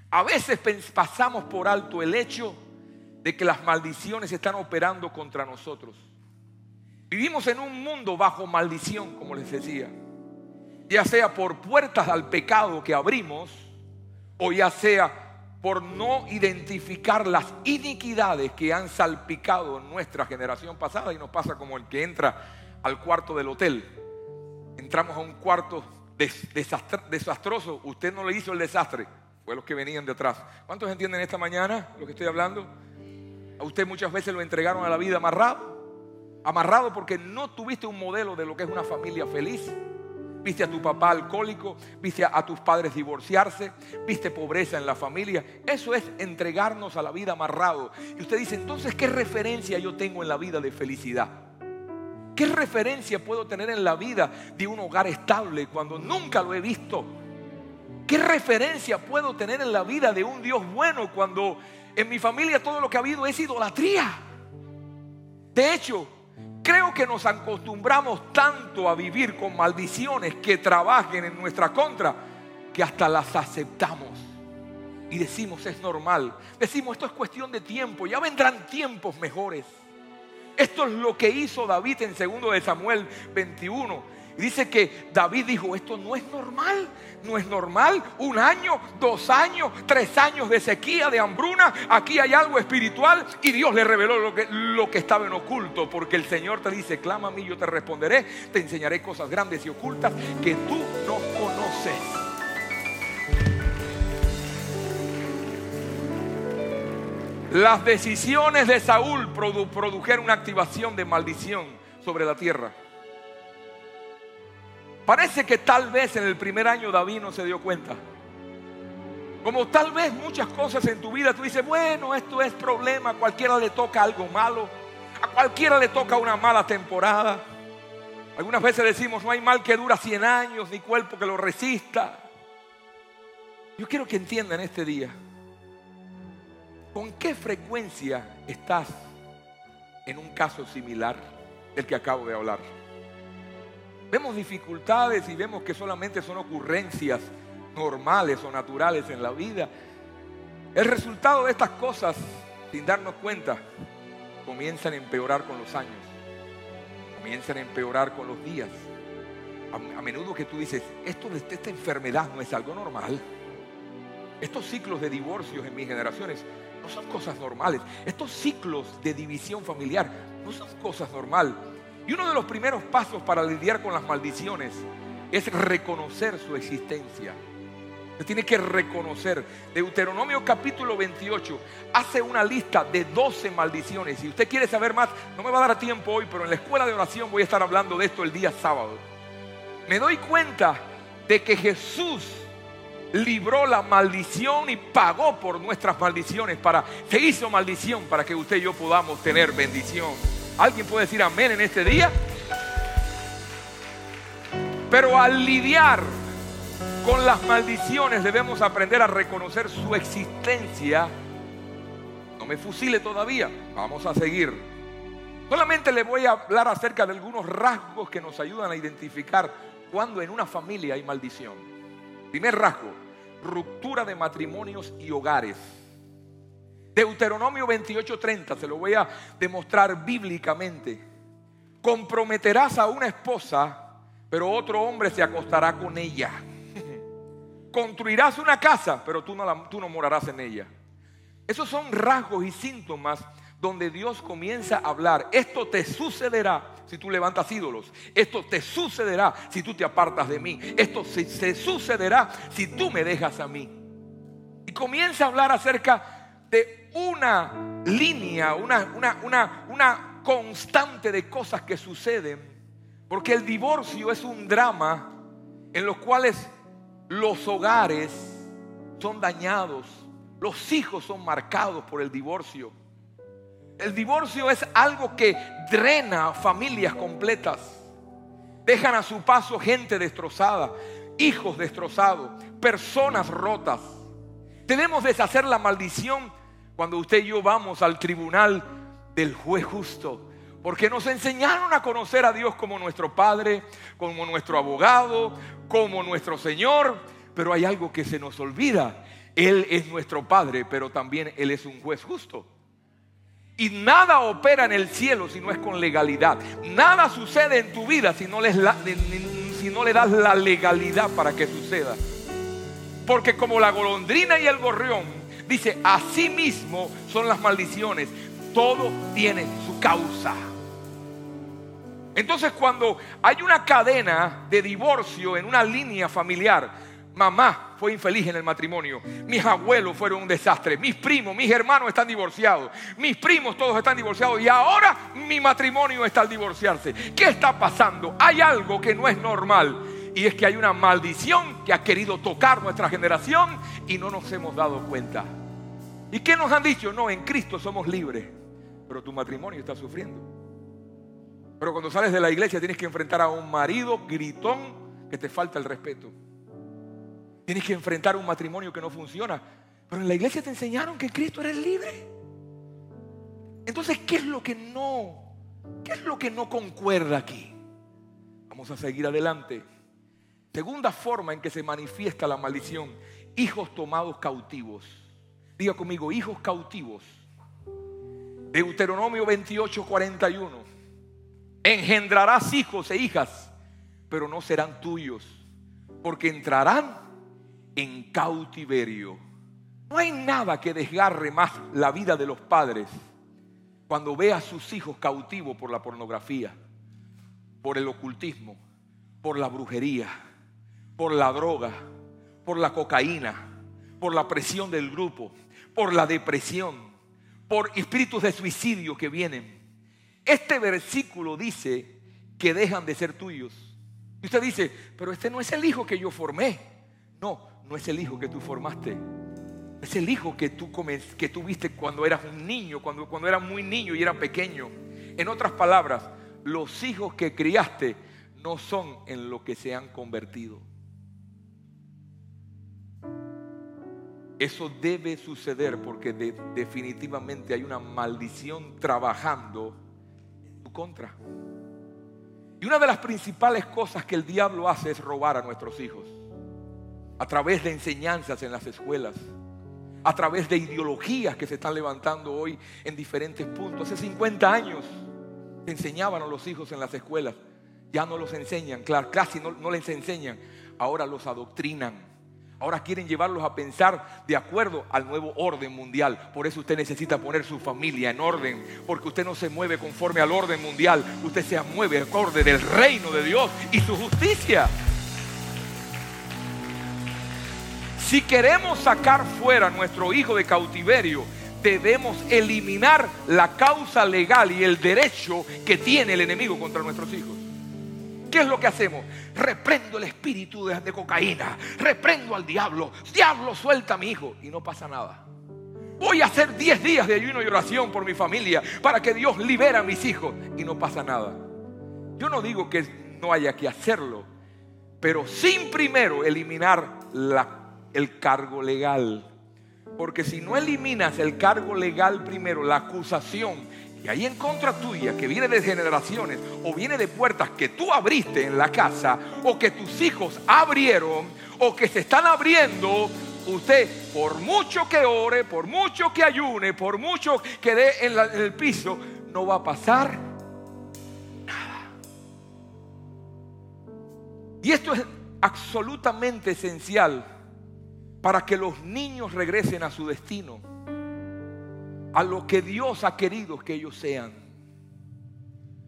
A veces pasamos por alto el hecho de que las maldiciones están operando contra nosotros. Vivimos en un mundo bajo maldición, como les decía. Ya sea por puertas al pecado que abrimos, o ya sea por no identificar las iniquidades que han salpicado nuestra generación pasada y nos pasa como el que entra al cuarto del hotel. Entramos a un cuarto desastroso, usted no le hizo el desastre, fue los que venían de atrás. ¿Cuántos entienden esta mañana lo que estoy hablando? A usted muchas veces lo entregaron a la vida amarrado, amarrado porque no tuviste un modelo de lo que es una familia feliz viste a tu papá alcohólico, viste a, tus padres divorciarse, viste pobreza en la familia. Eso es entregarnos a la vida amarrado. Y usted dice, entonces, ¿qué referencia yo tengo en la vida de felicidad? ¿Qué referencia puedo tener en la vida de un hogar estable cuando nunca lo he visto? ¿Qué referencia puedo tener en la vida de un Dios bueno cuando en mi familia todo lo que ha habido es idolatría? De hecho, Creo que nos acostumbramos tanto a vivir con maldiciones que trabajen en nuestra contra que hasta las aceptamos. Y decimos, es normal. Decimos, esto es cuestión de tiempo. Ya vendrán tiempos mejores. Esto es lo que hizo David en 2 de Samuel 21 dice que David dijo, esto no es normal, no es normal. Un año, dos años, tres años de sequía, de hambruna. Aquí hay algo espiritual y Dios le reveló lo que, lo que estaba en oculto. Porque el Señor te dice, clama a mí, yo te responderé. Te enseñaré cosas grandes y ocultas que tú no conoces. Las decisiones de Saúl produjeron una activación de maldición sobre la tierra. Parece que tal vez en el primer año David no se dio cuenta. Como tal vez muchas cosas en tu vida, tú dices, bueno, esto es problema, a cualquiera le toca algo malo, a cualquiera le toca una mala temporada. Algunas veces decimos, no hay mal que dura 100 años, ni cuerpo que lo resista. Yo quiero que entiendan este día, ¿con qué frecuencia estás en un caso similar del que acabo de hablar? Vemos dificultades y vemos que solamente son ocurrencias normales o naturales en la vida. El resultado de estas cosas, sin darnos cuenta, comienzan a empeorar con los años, comienzan a empeorar con los días. A, menudo que tú dices, esto de esta enfermedad no es algo normal. Estos ciclos de divorcios en mis generaciones no son cosas normales. Estos ciclos de división familiar no son cosas normales. Y uno de los primeros pasos para lidiar con las maldiciones es reconocer su existencia. Se tiene que reconocer. Deuteronomio capítulo 28 hace una lista de 12 maldiciones. Si usted quiere saber más, no me va a dar tiempo hoy, pero en la escuela de oración voy a estar hablando de esto el día sábado. Me doy cuenta de que Jesús libró la maldición y pagó por nuestras maldiciones para se hizo maldición para que usted y yo podamos tener bendición. ¿Alguien puede decir amén en este día? Pero al lidiar con las maldiciones debemos aprender a reconocer su existencia. No me fusile todavía, vamos a seguir. Solamente le voy a hablar acerca de algunos rasgos que nos ayudan a identificar cuando en una familia hay maldición. Primer rasgo, ruptura de matrimonios y hogares. Deuteronomio 28:30, se lo voy a demostrar bíblicamente. Comprometerás a una esposa, pero otro hombre se acostará con ella. <laughs> Construirás una casa, pero tú no, tú no morarás en ella. Esos son rasgos y síntomas donde Dios comienza a hablar. Esto te sucederá si tú levantas ídolos. Esto te sucederá si tú te apartas de mí. Esto se, sucederá si tú me dejas a mí. Y comienza a hablar acerca de una línea, una, una, una, constante de cosas que suceden. Porque el divorcio es un drama en los cuales los hogares son dañados, los hijos son marcados por el divorcio. El divorcio es algo que drena familias completas. Dejan a su paso gente destrozada, hijos destrozados, personas rotas. Tenemos deshacer la maldición cuando usted y yo vamos al tribunal del juez justo. Porque nos enseñaron a conocer a Dios como nuestro Padre, como nuestro abogado, como nuestro Señor. Pero hay algo que se nos olvida. Él es nuestro Padre, pero también Él es un juez justo. Y nada opera en el cielo si no es con legalidad. Nada sucede en tu vida si no, le, si no le das la legalidad para que suceda. Porque como la golondrina y el gorrión, dice, así mismo son las maldiciones. Todo tiene su causa. Entonces cuando hay una cadena de divorcio en una línea familiar, Mamá fue infeliz en el matrimonio. Mis abuelos fueron un desastre. Mis primos, mis hermanos están divorciados. Mis primos todos están divorciados. Y ahora mi matrimonio está al divorciarse. ¿Qué está pasando? Hay algo que no es normal. Y es que hay una maldición que ha querido tocar nuestra generación y no nos hemos dado cuenta. ¿Y qué nos han dicho? No, en Cristo somos libres. Pero tu matrimonio está sufriendo. Pero cuando sales de la iglesia tienes que enfrentar a un marido gritón que te falta el respeto. Tienes que enfrentar un matrimonio que no funciona. Pero en la iglesia te enseñaron que Cristo era libre. Entonces, ¿qué es lo que no, qué es lo que no concuerda aquí? Vamos a seguir adelante. Segunda forma en que se manifiesta la maldición, hijos tomados cautivos. Diga conmigo, hijos cautivos. Deuteronomio 28, 41. Engendrarás hijos e hijas, pero no serán tuyos, porque entrarán en cautiverio. No hay nada que desgarre más la vida de los padres cuando ve a sus hijos cautivos por la pornografía, por el ocultismo, por la brujería, por la droga, por la cocaína, por la presión del grupo, por la depresión, por espíritus de suicidio que vienen. Este versículo dice que dejan de ser tuyos. Y usted dice, pero este no es el hijo que yo formé. No, no es el hijo que tú formaste, Es el hijo que tú, que viste cuando eras un niño, cuando, cuando eras muy niño y era pequeño. En otras palabras, los hijos que criaste no son en lo que se han convertido. Eso debe suceder porque definitivamente hay una maldición trabajando en tu contra. Y una de las principales cosas que el diablo hace es robar a nuestros hijos. A través de enseñanzas en las escuelas. A través de ideologías que se están levantando hoy en diferentes puntos. Hace 50 años enseñaban a los hijos en las escuelas. Ya no los enseñan, claro, casi no les enseñan. Ahora los adoctrinan Ahora quieren llevarlos a pensar de acuerdo al nuevo orden mundial. Por eso usted necesita poner su familia en orden. Porque usted no se mueve conforme al orden mundial. Usted se mueve acorde del reino de Dios y su justicia. Si queremos sacar fuera a nuestro hijo de cautiverio, debemos eliminar la causa legal y el derecho que tiene el enemigo contra nuestros hijos. ¿Qué es lo que hacemos? Reprendo el espíritu de, cocaína, reprendo al diablo, diablo suelta a mi hijo y no pasa nada. Voy a hacer 10 días de ayuno y oración por mi familia para que Dios libera a mis hijos y no pasa nada. Yo no digo que no haya que hacerlo, pero sin primero eliminar el cargo legal. Porque si no eliminas el cargo legal primero, la acusación y ahí en contra tuya, que viene de generaciones o viene de puertas que tú abriste en la casa o que tus hijos abrieron o que se están abriendo, usted por mucho que ore, por mucho que ayune, por mucho que dé en, en el piso, no va a pasar nada. Y esto es absolutamente esencial para que los niños regresen a su destino a lo que Dios ha querido que ellos sean.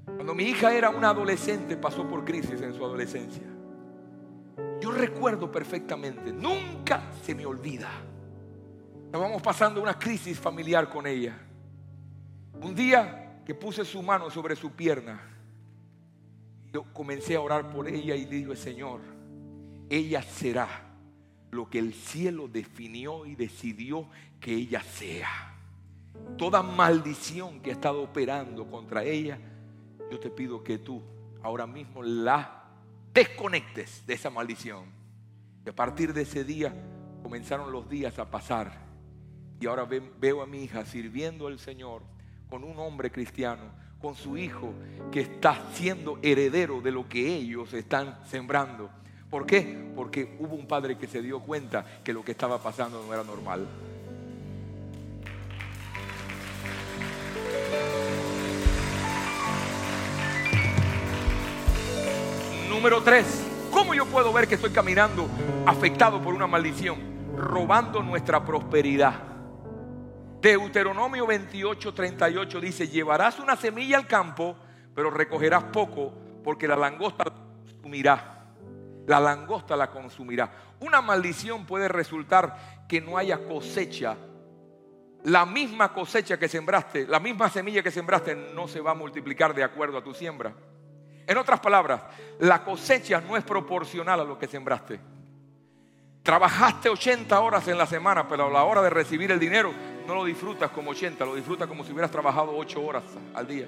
Cuando mi hija era una adolescente, pasó por crisis en su adolescencia. Yo recuerdo perfectamente, nunca se me olvida. Estábamos pasando una crisis familiar con ella. Un día que puse su mano sobre su pierna, yo comencé a orar por ella y dije, Señor, ella será lo que el cielo definió y decidió que ella sea toda maldición que ha estado operando contra ella, yo te pido que tú ahora mismo la desconectes de esa maldición. Y a partir de ese día comenzaron los días a pasar. Y ahora veo a mi hija sirviendo al Señor con un hombre cristiano, con su hijo que está siendo heredero de lo que ellos están sembrando. ¿Por qué? Porque hubo un padre que se dio cuenta que lo que estaba pasando no era normal. Número tres, ¿cómo yo puedo ver que estoy caminando afectado por una maldición? Robando nuestra prosperidad. Deuteronomio 28, 38 dice, llevarás una semilla al campo, pero recogerás poco porque la langosta la consumirá. La langosta la consumirá. Una maldición puede resultar que no haya cosecha. La misma cosecha que sembraste, la misma semilla que sembraste no se va a multiplicar de acuerdo a tu siembra. En otras palabras, la cosecha no es proporcional a lo que sembraste. Trabajaste 80 horas en la semana, pero a la hora de recibir el dinero no lo disfrutas como 80, lo disfrutas como si hubieras trabajado 8 horas al día.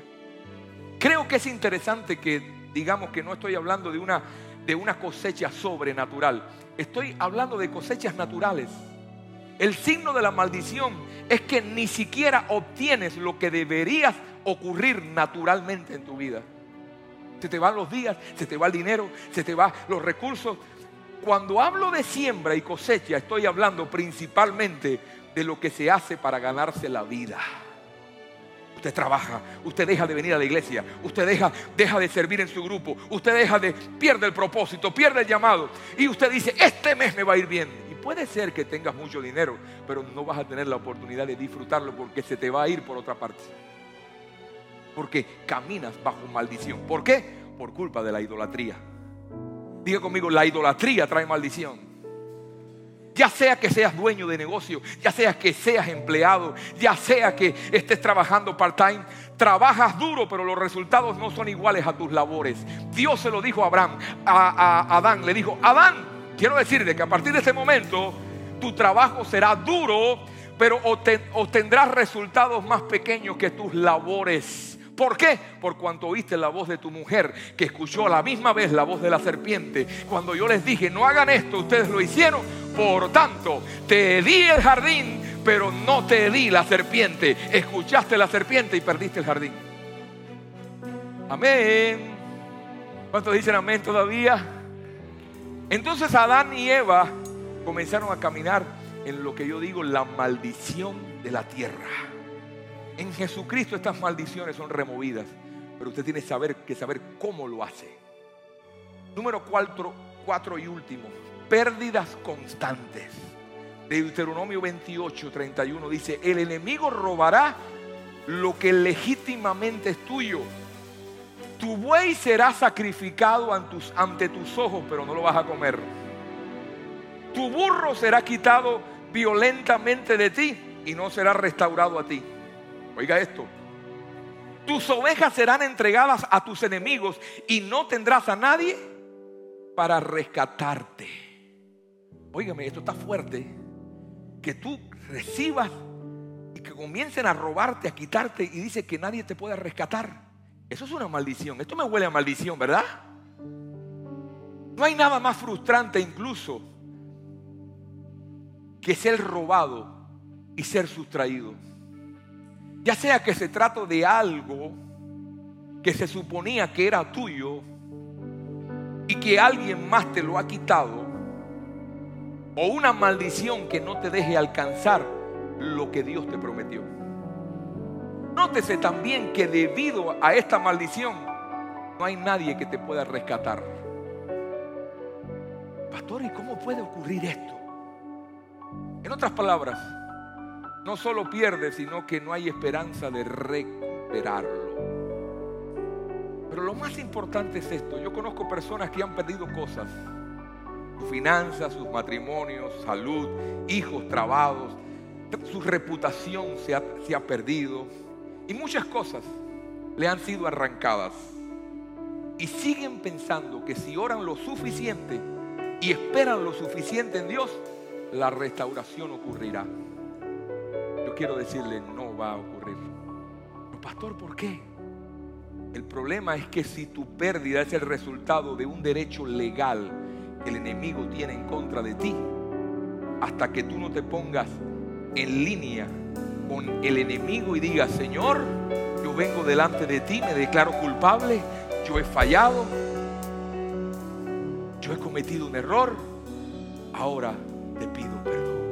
Creo que es interesante que digamos que no estoy hablando de una, de una cosecha sobrenatural, estoy hablando de cosechas naturales. El signo de la maldición es que ni siquiera obtienes lo que deberías ocurrir naturalmente en tu vida. Se te van los días, se te va el dinero, se te van los recursos. Cuando hablo de siembra y cosecha, estoy hablando principalmente de lo que se hace para ganarse la vida. Usted trabaja, usted deja de venir a la iglesia, usted deja, deja de servir en su grupo, usted deja de, pierde el propósito, pierde el llamado y usted dice, este mes me va a ir bien. Y puede ser que tengas mucho dinero, pero no vas a tener la oportunidad de disfrutarlo porque se te va a ir por otra parte porque caminas bajo maldición. ¿Por qué? Por culpa de la idolatría. Diga conmigo, la idolatría trae maldición. Ya sea que seas dueño de negocio, ya sea que seas empleado, ya sea que estés trabajando part-time, trabajas duro, pero los resultados no son iguales a tus labores. Dios se lo dijo a Abraham, a, Adán, le dijo, Adán, quiero decirle que a partir de este momento Tu trabajo será duro, pero obtendrás resultados más pequeños que tus labores. ¿Por qué? Por cuanto oíste la voz de tu mujer, que escuchó a la misma vez la voz de la serpiente. Cuando yo les dije, no hagan esto, ustedes lo hicieron. Por tanto, te di el jardín, pero no te di la serpiente. Escuchaste la serpiente y perdiste el jardín. Amén. ¿Cuántos dicen amén todavía? Entonces Adán y Eva comenzaron a caminar en lo que yo digo la maldición de la tierra. En Jesucristo estas maldiciones son removidas, pero usted tiene que saber, que saber cómo lo hace. Número cuatro, cuatro y último, pérdidas constantes. Deuteronomio 28, 31 dice, el enemigo robará lo que legítimamente es tuyo. Tu buey será sacrificado ante tus ojos, pero no lo vas a comer. Tu burro será quitado violentamente de ti y no será restaurado a ti. Oiga esto. Tus ovejas serán entregadas a tus enemigos y no tendrás a nadie para rescatarte. Óigame, esto está fuerte. Que tú recibas y que comiencen a robarte, a quitarte y dice que nadie te pueda rescatar. Eso es una maldición. Esto me huele a maldición, ¿verdad? No hay nada más frustrante incluso que ser robado y ser sustraído. Ya sea que se trate de algo que se suponía que era tuyo y que alguien más te lo ha quitado, o una maldición que no te deje alcanzar lo que Dios te prometió. Nótese también que debido a esta maldición no hay nadie que te pueda rescatar. Pastor, ¿y cómo puede ocurrir esto? En otras palabras, no solo pierde, sino que no hay esperanza de recuperarlo. Pero lo más importante es esto. Yo conozco personas que han perdido cosas. Sus finanzas, sus matrimonios, salud, hijos trabados. Su reputación se ha, se ha perdido. Y muchas cosas le han sido arrancadas. Y siguen pensando que si oran lo suficiente y esperan lo suficiente en Dios, la restauración ocurrirá quiero decirle, no va a ocurrir. Pero pastor, ¿por qué? El problema es que si tu pérdida es el resultado de un derecho legal que el enemigo tiene en contra de ti, hasta que tú no te pongas en línea con el enemigo y digas, Señor, yo vengo delante de ti, me declaro culpable, yo he fallado, yo he cometido un error, ahora te pido perdón.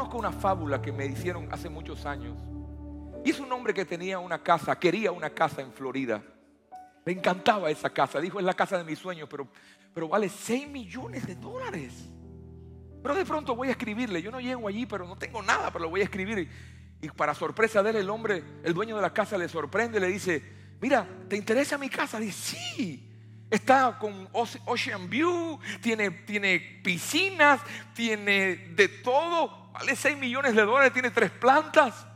Conozco una fábula que me hicieron hace muchos años. Y es un hombre que tenía una casa, quería una casa en Florida. Le encantaba esa casa. Dijo, es la casa de mis sueños, pero, pero vale 6 millones de dólares. Pero de pronto voy a escribirle. Yo no llego allí, pero no tengo nada, pero lo voy a escribir. Y, para sorpresa de él, el hombre, el dueño de la casa, le sorprende, le dice, mira, ¿te interesa mi casa? Dice, sí. Está con Ocean View, tiene, tiene piscinas, tiene de todo vale 6 millones de dólares, tiene tres plantas.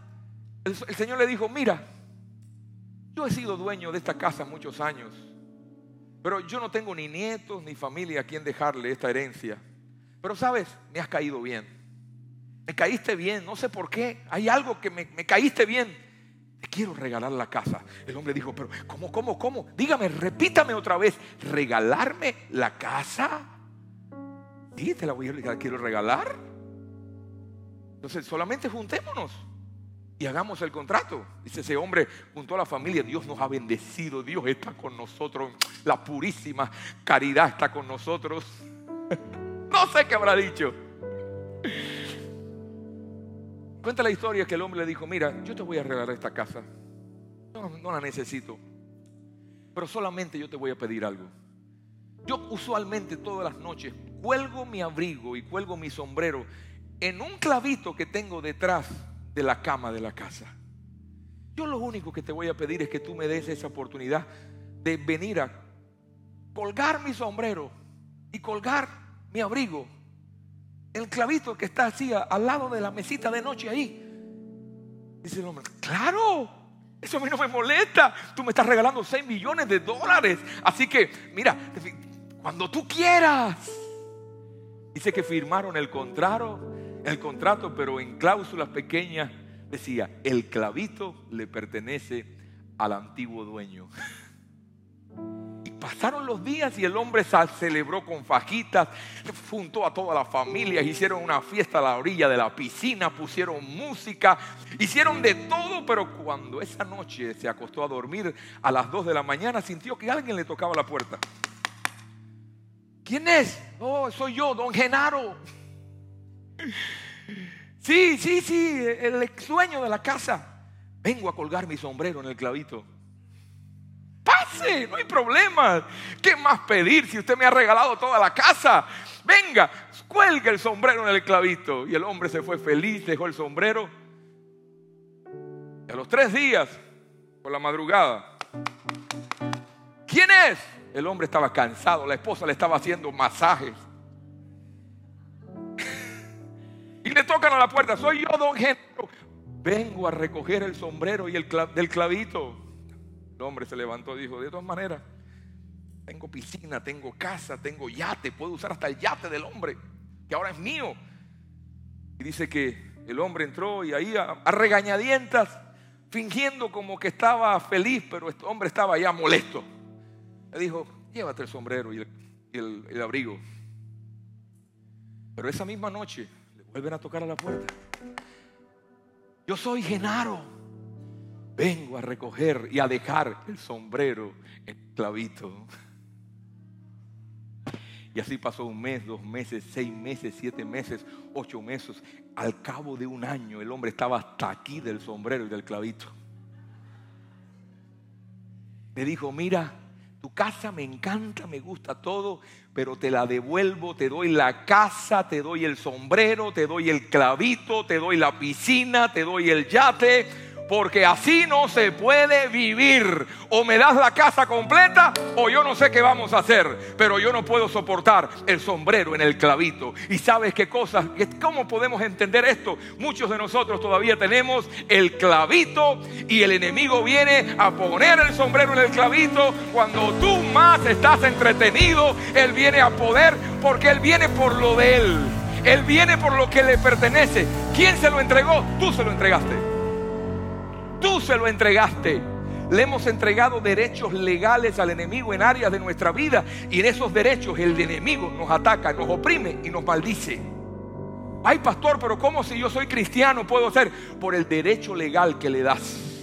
El, Señor le dijo, mira, yo he sido dueño de esta casa muchos años, pero yo no tengo ni nietos ni familia a quien dejarle esta herencia. Pero sabes, me has caído bien. Me caíste bien, no sé por qué. Hay algo que me, caíste bien. Te quiero regalar la casa. El hombre dijo, pero ¿cómo, cómo, cómo? Dígame, repítame otra vez. ¿Regalarme la casa? Sí, te la voy a quiero regalar. Entonces, solamente juntémonos y hagamos el contrato. Dice ese hombre, junto a la familia, Dios nos ha bendecido, Dios está con nosotros, la purísima caridad está con nosotros. <laughs> no sé qué habrá dicho. Cuenta la historia que el hombre le dijo, mira, yo te voy a regalar esta casa. No, no la necesito. Pero solamente yo te voy a pedir algo. Yo usualmente todas las noches cuelgo mi abrigo y cuelgo mi sombrero en un clavito que tengo detrás de la cama de la casa. Yo lo único que te voy a pedir es que tú me des esa oportunidad de venir a colgar mi sombrero y colgar mi abrigo. El clavito que está así al lado de la mesita de noche ahí. Dice el hombre, claro, eso a mí no me molesta. Tú me estás regalando 6 millones de dólares. Así que, mira, Cuando tú quieras. Dice que firmaron el contrato, el contrato, pero en cláusulas pequeñas decía, el clavito le pertenece al antiguo dueño. Y pasaron los días y el hombre se celebró con fajitas, juntó a toda la familia, hicieron una fiesta a la orilla de la piscina, pusieron música, hicieron de todo, pero cuando esa noche se acostó a dormir a las 2 de la mañana, sintió que alguien le tocaba la puerta. ¿Quién es? Oh, soy yo, don Genaro. Sí, sí, sí, el ex dueño de la casa. Vengo a colgar mi sombrero en el clavito. Pase, no hay problema. ¿Qué más pedir si usted me ha regalado toda la casa? Venga, cuelgue el sombrero en el clavito. Y el hombre se fue feliz, dejó el sombrero. Y a los tres días, por la madrugada, ¿quién es? El hombre estaba cansado, la esposa le estaba haciendo masajes. Le tocan a la puerta, soy yo, don Genaro. Vengo a recoger el sombrero y el del clavito. El hombre se levantó y dijo, de todas maneras, tengo piscina, tengo casa, tengo yate, puedo usar hasta el yate del hombre, que ahora es mío. Y dice que el hombre entró y ahí a, regañadientas, fingiendo como que estaba feliz, pero este hombre estaba ya molesto. Le dijo, llévate el sombrero y el, abrigo. Pero esa misma noche vuelven a tocar a la puerta. Yo soy Genaro. Vengo a recoger y a dejar el sombrero el clavito. Y así pasó un mes, dos meses, seis meses, siete meses, ocho meses. Al cabo de un año el hombre estaba hasta aquí del sombrero y del clavito. Me dijo, mira, tu casa me encanta, me gusta todo, pero te la devuelvo, te doy la casa, te doy el sombrero, te doy el clavito, te doy la piscina, te doy el yate, porque así no se puede vivir. O me das la casa completa o yo no sé qué vamos a hacer. Pero yo no puedo soportar el sombrero en el clavito. Y sabes qué cosas, cómo podemos entender esto. Muchos de nosotros todavía tenemos el clavito y el enemigo viene a poner el sombrero en el clavito. Cuando tú más estás entretenido, Él viene a poder porque Él viene por lo de Él. Él viene por lo que le pertenece. ¿Quién se lo entregó? Tú se lo entregaste tú se lo entregaste. Le hemos entregado derechos legales al enemigo en áreas de nuestra vida y en esos derechos el enemigo nos ataca, nos oprime y nos maldice. Ay, pastor, pero ¿cómo si yo soy cristiano puedo ser? Por el derecho legal que le das.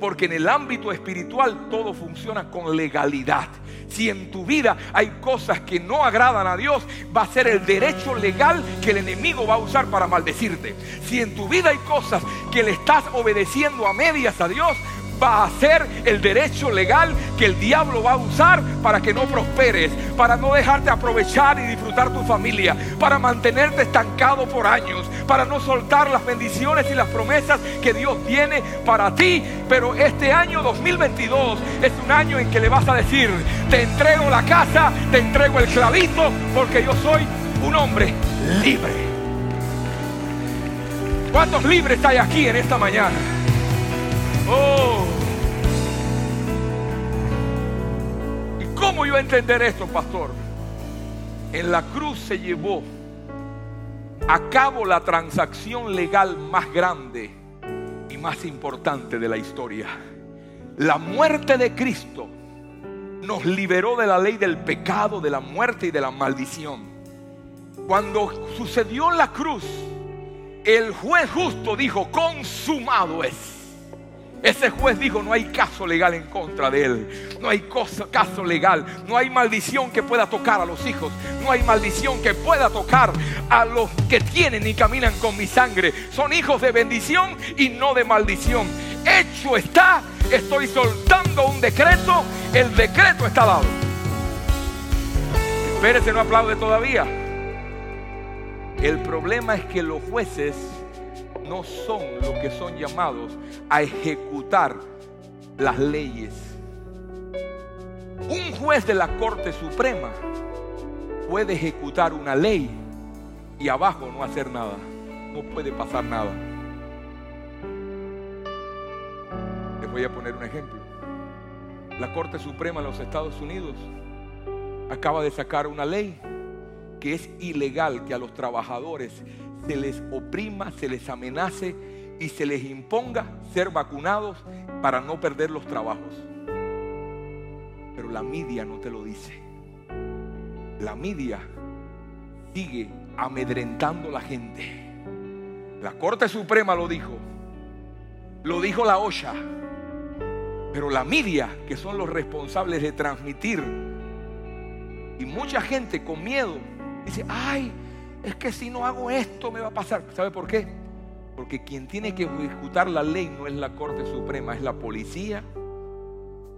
Porque en el ámbito espiritual todo funciona con legalidad. Si en tu vida hay cosas que no agradan a Dios, va a ser el derecho legal que el enemigo va a usar para maldecirte. Si en tu vida hay cosas que le estás obedeciendo a medias a Dios, va a ser el derecho legal que el diablo va a usar para que no prosperes, para no dejarte aprovechar y disfrutar tu familia, para mantenerte estancado por años, para no soltar las bendiciones y las promesas que Dios tiene para ti. Pero este año 2022 es un año en que le vas a decir, te entrego la casa, te entrego el clavito, porque yo soy un hombre libre. ¿Cuántos libres hay aquí en esta mañana? Oh. ¿Y cómo yo entender esto, pastor? En la cruz se llevó a cabo la transacción legal más grande y más importante de la historia. La muerte de Cristo nos liberó de la ley del pecado, de la muerte y de la maldición. Cuando sucedió la cruz, el juez justo dijo, consumado es. Ese juez dijo, no hay caso legal en contra de él. No hay caso legal. No hay maldición que pueda tocar a los hijos. No hay maldición que pueda tocar a los que tienen y caminan con mi sangre. Son hijos de bendición y no de maldición. Hecho está. Estoy soltando un decreto. El decreto está dado. Espérese, no aplaude todavía. El problema es que los jueces no son los que son llamados a ejecutar las leyes. Un juez de la Corte Suprema puede ejecutar una ley y abajo no hacer nada. No puede pasar nada. Les voy a poner un ejemplo. La Corte Suprema de los Estados Unidos acaba de sacar una ley que es ilegal que a los trabajadores se les oprima, se les amenace y se les imponga ser vacunados para no perder los trabajos. Pero la media no te lo dice. La media sigue amedrentando a la gente. La Corte Suprema lo dijo. Lo dijo la OSHA. Pero la media, que son los responsables de transmitir, y mucha gente con miedo dice, ay, es que si no hago esto me va a pasar. ¿Sabe por qué? Porque quien tiene que ejecutar la ley no es la Corte Suprema, es la policía,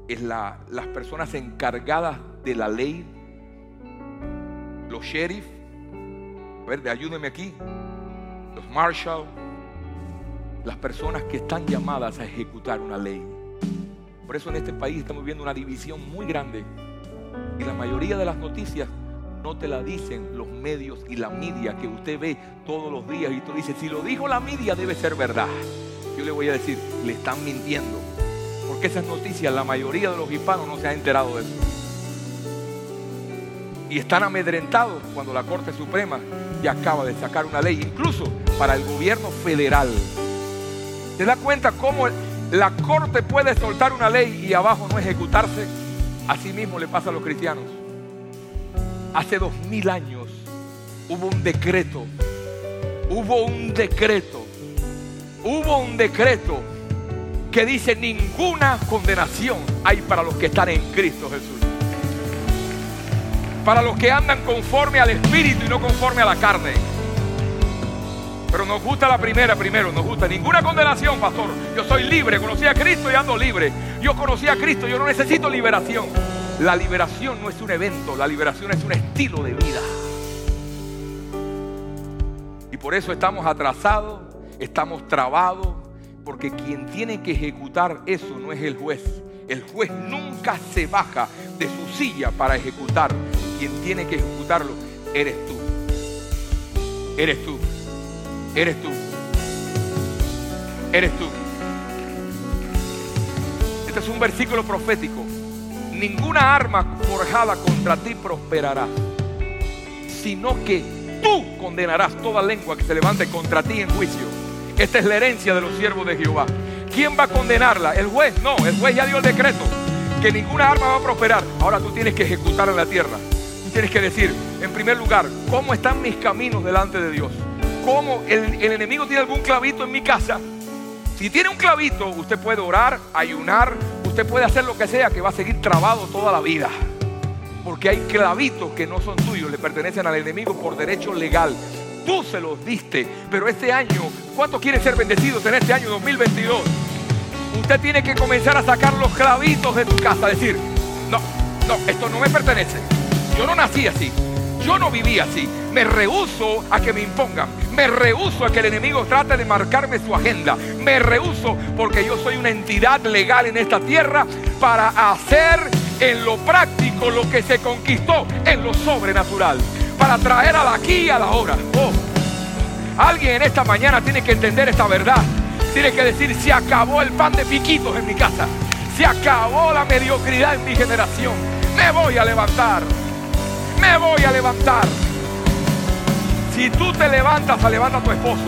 es la, las personas encargadas de la ley, los sheriff, a ver, ayúdenme aquí, los marshal, las personas que están llamadas a ejecutar una ley. Por eso en este país estamos viendo una división muy grande y la mayoría de las noticias no te la dicen los medios y la media que usted ve todos los días y tú dices, si lo dijo la media debe ser verdad. Yo le voy a decir, le están mintiendo. Porque esas noticias la mayoría de los hispanos no se ha enterado de eso. Y están amedrentados cuando la Corte Suprema ya acaba de sacar una ley, incluso para el gobierno federal. ¿Se da cuenta cómo la Corte puede soltar una ley y abajo no ejecutarse? Así mismo le pasa a los cristianos. Hace dos mil años hubo un decreto, hubo un decreto, hubo un decreto que dice ninguna condenación hay para los que están en Cristo Jesús. Para los que andan conforme al Espíritu y no conforme a la carne. Pero nos gusta la primera primero, nos gusta ninguna condenación, pastor. Yo soy libre, conocí a Cristo y ando libre. Yo conocí a Cristo, yo no necesito liberación. La liberación no es un evento, la liberación es un estilo de vida. Y por eso estamos atrasados, estamos trabados, porque quien tiene que ejecutar eso no es el juez. El juez nunca se baja de su silla para ejecutar. Quien tiene que ejecutarlo eres tú. Eres tú. Eres tú. Eres tú. Este es un versículo profético ninguna arma forjada contra ti prosperará, sino que tú condenarás toda lengua que se levante contra ti en juicio. Esta es la herencia de los siervos de Jehová. ¿Quién va a condenarla? ¿El juez? No, el juez ya dio el decreto que ninguna arma va a prosperar. Ahora tú tienes que ejecutar en la tierra. Tú tienes que decir, en primer lugar, ¿cómo están mis caminos delante de Dios? ¿Cómo el, el enemigo tiene algún clavito en mi casa? Si tiene un clavito, usted puede orar, ayunar, usted puede hacer lo que sea, que va a seguir trabado toda la vida. Porque hay clavitos que no son tuyos, le pertenecen al enemigo por derecho legal. Tú se los diste, pero este año, ¿cuántos quieren ser bendecidos en este año 2022? Usted tiene que comenzar a sacar los clavitos de tu casa, decir, no, no, esto no me pertenece. Yo no nací así. Yo no viví así. Me rehuso a que me impongan. Me rehuso a que el enemigo trate de marcarme su agenda. Me rehuso porque yo soy una entidad legal en esta tierra para hacer en lo práctico lo que se conquistó en lo sobrenatural. Para traer a la aquí y a la hora. Oh. Alguien en esta mañana tiene que entender esta verdad. Tiene que decir, se acabó el pan de piquitos en mi casa. Se acabó la mediocridad en mi generación. Me voy a levantar me voy a levantar. Si tú te levantas, se levanta tu esposo.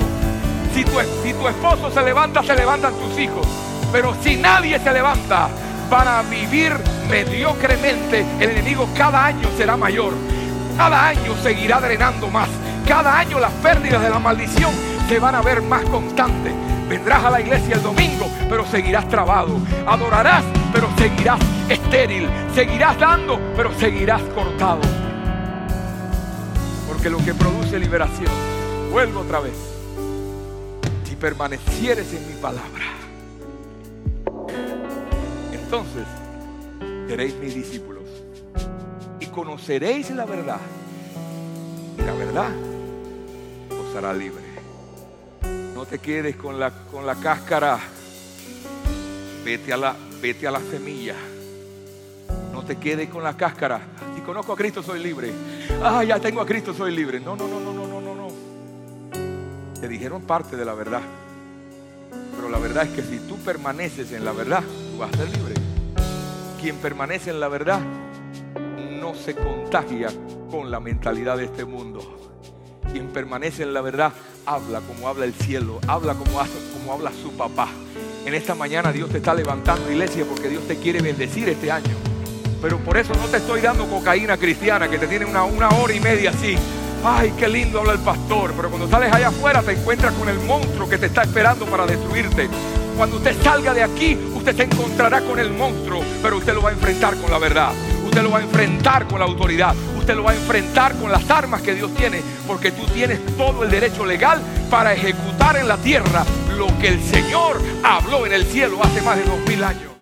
Si tu, si tu esposo se levanta, se levantan tus hijos. Pero si nadie se levanta, para vivir mediocremente. El enemigo cada año será mayor. Cada año seguirá drenando más. Cada año las pérdidas de la maldición se van a ver más constantes. Vendrás a la iglesia el domingo, pero seguirás trabado. Adorarás, pero seguirás estéril. Seguirás dando, pero seguirás cortado que lo que produce liberación, vuelvo otra vez, si permanecieres en mi palabra, entonces seréis mis discípulos y conoceréis la verdad y la verdad os hará libre. No te quedes con la, con la cáscara, vete a la, vete a la semilla. No te quedes con la cáscara. Conozco a Cristo soy libre ah, ya tengo a Cristo, soy libre. No, no, no, no, no, no, no. Te dijeron parte de la verdad. Pero la verdad es que si tú permaneces en la verdad, tú vas a ser libre. Quien permanece en la verdad no no se contagia con la mentalidad de este mundo. Quien permanece en la verdad habla como habla el cielo, habla como, como habla su papá. En esta mañana Dios te está levantando, iglesia, porque Dios te quiere bendecir este año. Pero por eso no te estoy dando cocaína cristiana que te tiene una, una hora y media así. Ay, qué lindo habla el pastor. Pero cuando sales allá afuera te encuentras con el monstruo que te está esperando para destruirte. Cuando usted salga de aquí, usted se encontrará con el monstruo, pero usted lo va a enfrentar con la verdad. Usted lo va a enfrentar con la autoridad. Usted lo va a enfrentar con las armas que Dios tiene, porque tú tienes todo el derecho legal para ejecutar en la tierra lo que el Señor habló en el cielo hace más de dos mil años.